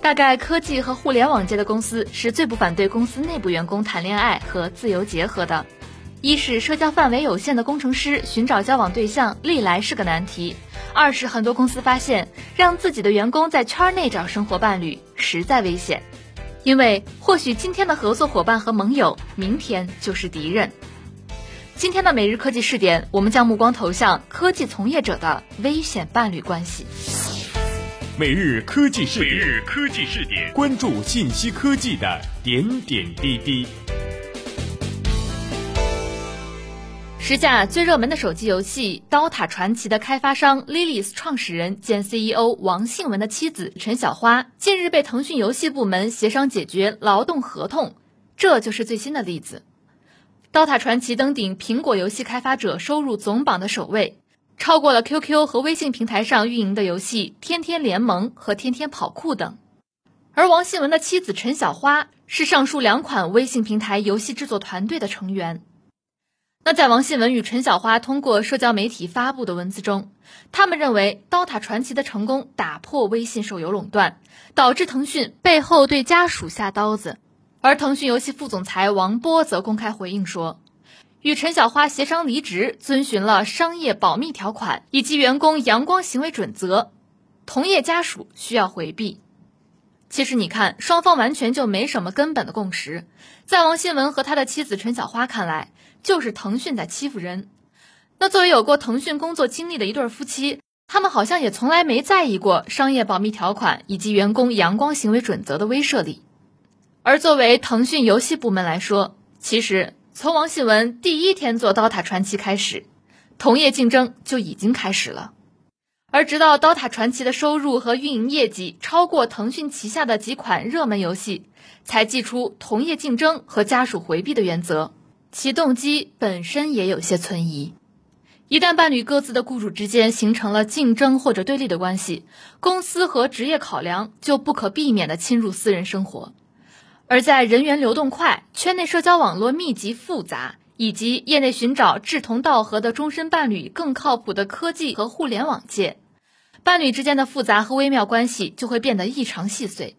大概科技和互联网界的公司是最不反对公司内部员工谈恋爱和自由结合的。一是社交范围有限的工程师寻找交往对象历来是个难题；二是很多公司发现，让自己的员工在圈内找生活伴侣实在危险，因为或许今天的合作伙伴和盟友，明天就是敌人。今天的每日科技试点，我们将目光投向科技从业者的危险伴侣关系。每日科技试点，每日科技试点，关注信息科技的点点滴滴。时下最热门的手机游戏《刀塔传奇》的开发商 Lilies 创始人兼 CEO 王信文的妻子陈小花，近日被腾讯游戏部门协商解决劳动合同，这就是最新的例子。《刀塔传奇》登顶苹果游戏开发者收入总榜的首位。超过了 QQ 和微信平台上运营的游戏《天天联盟》和《天天跑酷》等，而王信文的妻子陈小花是上述两款微信平台游戏制作团队的成员。那在王信文与陈小花通过社交媒体发布的文字中，他们认为《刀塔传奇》的成功打破微信手游垄断，导致腾讯背后对家属下刀子。而腾讯游戏副总裁王波则公开回应说。与陈小花协商离职，遵循了商业保密条款以及员工阳光行为准则，同业家属需要回避。其实你看，双方完全就没什么根本的共识。在王新文和他的妻子陈小花看来，就是腾讯在欺负人。那作为有过腾讯工作经历的一对夫妻，他们好像也从来没在意过商业保密条款以及员工阳光行为准则的威慑力。而作为腾讯游戏部门来说，其实。从王信文第一天做《刀塔传奇》开始，同业竞争就已经开始了。而直到《刀塔传奇》的收入和运营业绩超过腾讯旗下的几款热门游戏，才祭出同业竞争和家属回避的原则，其动机本身也有些存疑。一旦伴侣各自的雇主之间形成了竞争或者对立的关系，公司和职业考量就不可避免地侵入私人生活。而在人员流动快、圈内社交网络密集复杂，以及业内寻找志同道合的终身伴侣更靠谱的科技和互联网界，伴侣之间的复杂和微妙关系就会变得异常细碎。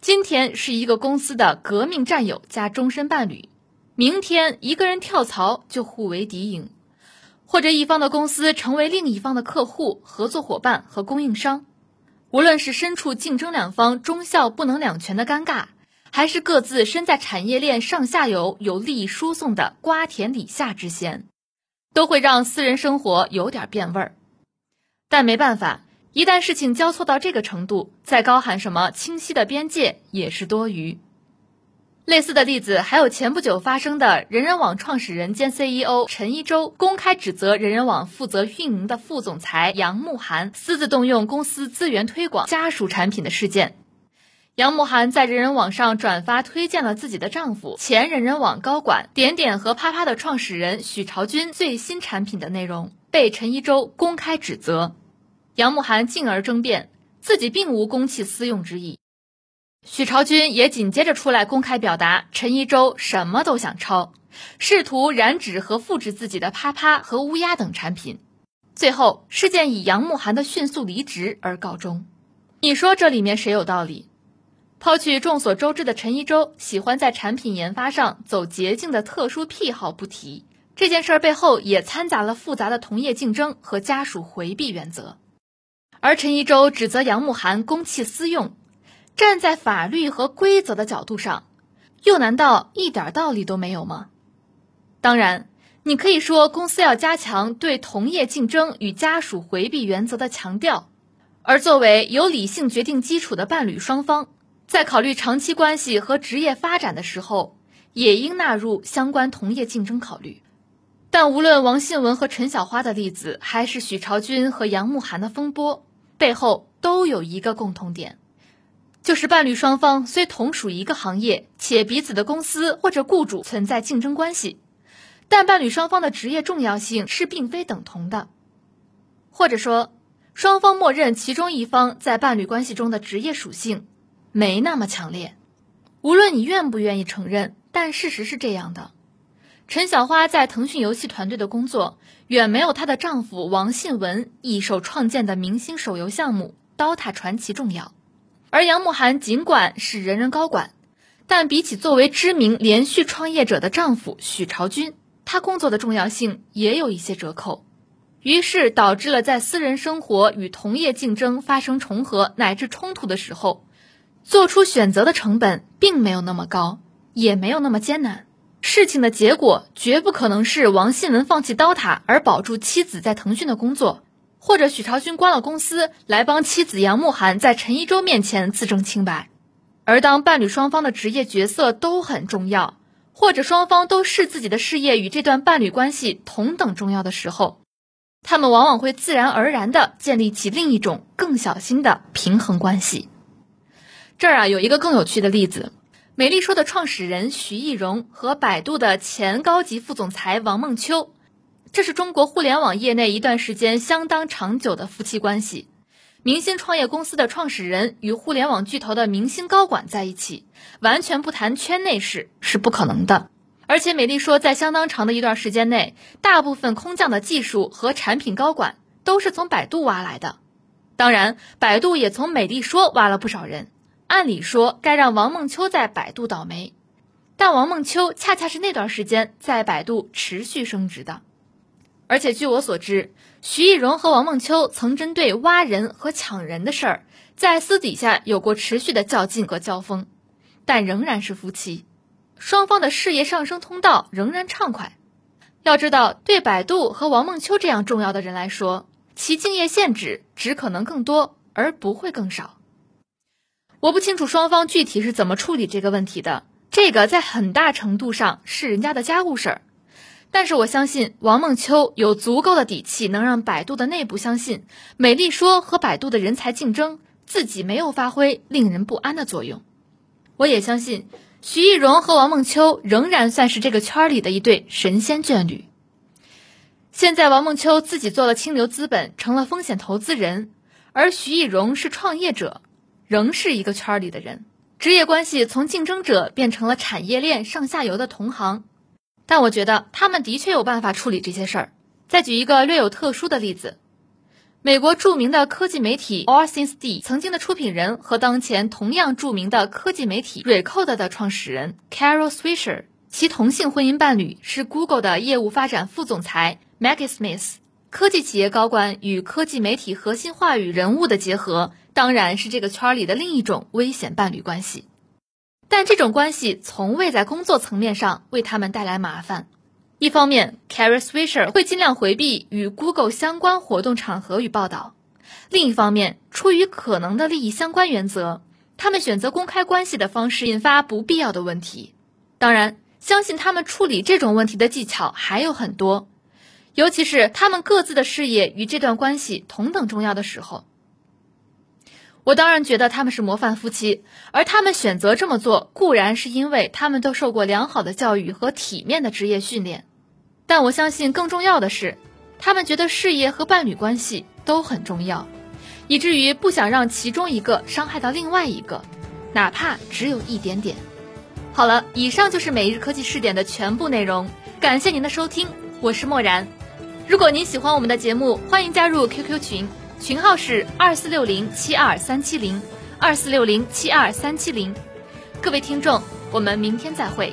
今天是一个公司的革命战友加终身伴侣，明天一个人跳槽就互为敌营，或者一方的公司成为另一方的客户、合作伙伴和供应商。无论是身处竞争两方忠孝不能两全的尴尬。还是各自身在产业链上下游有利益输送的瓜田李下之嫌，都会让私人生活有点变味儿。但没办法，一旦事情交错到这个程度，再高喊什么清晰的边界也是多余。类似的例子还有前不久发生的人人网创始人兼 CEO 陈一舟公开指责人人网负责运营的副总裁杨慕涵私自动用公司资源推广家属产品的事件。杨慕涵在人人网上转发推荐了自己的丈夫前人人网高管点点和啪啪的创始人许朝军最新产品的内容，被陈一舟公开指责。杨慕涵进而争辩自己并无公器私用之意。许朝军也紧接着出来公开表达陈一舟什么都想抄，试图染指和复制自己的啪啪和乌鸦等产品。最后事件以杨慕涵的迅速离职而告终。你说这里面谁有道理？抛去众所周知的陈一舟喜欢在产品研发上走捷径的特殊癖好不提，这件事儿背后也掺杂了复杂的同业竞争和家属回避原则。而陈一舟指责杨慕涵公器私用，站在法律和规则的角度上，又难道一点道理都没有吗？当然，你可以说公司要加强对同业竞争与家属回避原则的强调，而作为有理性决定基础的伴侣双方。在考虑长期关系和职业发展的时候，也应纳入相关同业竞争考虑。但无论王信文和陈小花的例子，还是许朝军和杨慕涵的风波，背后都有一个共同点，就是伴侣双方虽同属一个行业，且彼此的公司或者雇主存在竞争关系，但伴侣双方的职业重要性是并非等同的，或者说，双方默认其中一方在伴侣关系中的职业属性。没那么强烈，无论你愿不愿意承认，但事实是这样的。陈小花在腾讯游戏团队的工作远没有她的丈夫王信文一手创建的明星手游项目《刀塔传奇》重要。而杨慕涵尽管是人人高管，但比起作为知名连续创业者的丈夫许朝军，他工作的重要性也有一些折扣。于是导致了在私人生活与同业竞争发生重合乃至冲突的时候，做出选择的成本并没有那么高，也没有那么艰难。事情的结果绝不可能是王信文放弃刀塔而保住妻子在腾讯的工作。或者许朝军关了公司来帮妻子杨慕涵在陈一舟面前自证清白，而当伴侣双方的职业角色都很重要，或者双方都视自己的事业与这段伴侣关系同等重要的时候，他们往往会自然而然地建立起另一种更小心的平衡关系。这儿啊有一个更有趣的例子，美丽说的创始人徐艺荣和百度的前高级副总裁王梦秋。这是中国互联网业内一段时间相当长久的夫妻关系。明星创业公司的创始人与互联网巨头的明星高管在一起，完全不谈圈内事是不可能的。而且，美丽说，在相当长的一段时间内，大部分空降的技术和产品高管都是从百度挖来的。当然，百度也从美丽说挖了不少人。按理说，该让王梦秋在百度倒霉，但王梦秋恰恰是那段时间在百度持续升职的。而且据我所知，徐艺荣和王梦秋曾针对挖人和抢人的事儿，在私底下有过持续的较劲和交锋，但仍然是夫妻，双方的事业上升通道仍然畅快。要知道，对百度和王梦秋这样重要的人来说，其敬业限制只可能更多，而不会更少。我不清楚双方具体是怎么处理这个问题的，这个在很大程度上是人家的家务事儿。但是我相信王梦秋有足够的底气，能让百度的内部相信美丽说和百度的人才竞争，自己没有发挥令人不安的作用。我也相信徐艺荣和王梦秋仍然算是这个圈里的一对神仙眷侣。现在王梦秋自己做了清流资本，成了风险投资人，而徐艺荣是创业者，仍是一个圈里的人，职业关系从竞争者变成了产业链上下游的同行。但我觉得他们的确有办法处理这些事儿。再举一个略有特殊的例子，美国著名的科技媒体 All Things D 曾经的出品人和当前同样著名的科技媒体 Recode 的创始人 Carol Swisher，其同性婚姻伴侣是 Google 的业务发展副总裁 Maggie Smith。科技企业高管与科技媒体核心话语人物的结合，当然是这个圈里的另一种危险伴侣关系。但这种关系从未在工作层面上为他们带来麻烦。一方面 c a r r i Swisher 会尽量回避与 Google 相关活动场合与报道；另一方面，出于可能的利益相关原则，他们选择公开关系的方式，引发不必要的问题。当然，相信他们处理这种问题的技巧还有很多，尤其是他们各自的事业与这段关系同等重要的时候。我当然觉得他们是模范夫妻，而他们选择这么做，固然是因为他们都受过良好的教育和体面的职业训练。但我相信更重要的是，他们觉得事业和伴侣关系都很重要，以至于不想让其中一个伤害到另外一个，哪怕只有一点点。好了，以上就是每日科技试点的全部内容，感谢您的收听，我是漠然。如果您喜欢我们的节目，欢迎加入 QQ 群。群号是二四六零七二三七零，二四六零七二三七零。各位听众，我们明天再会。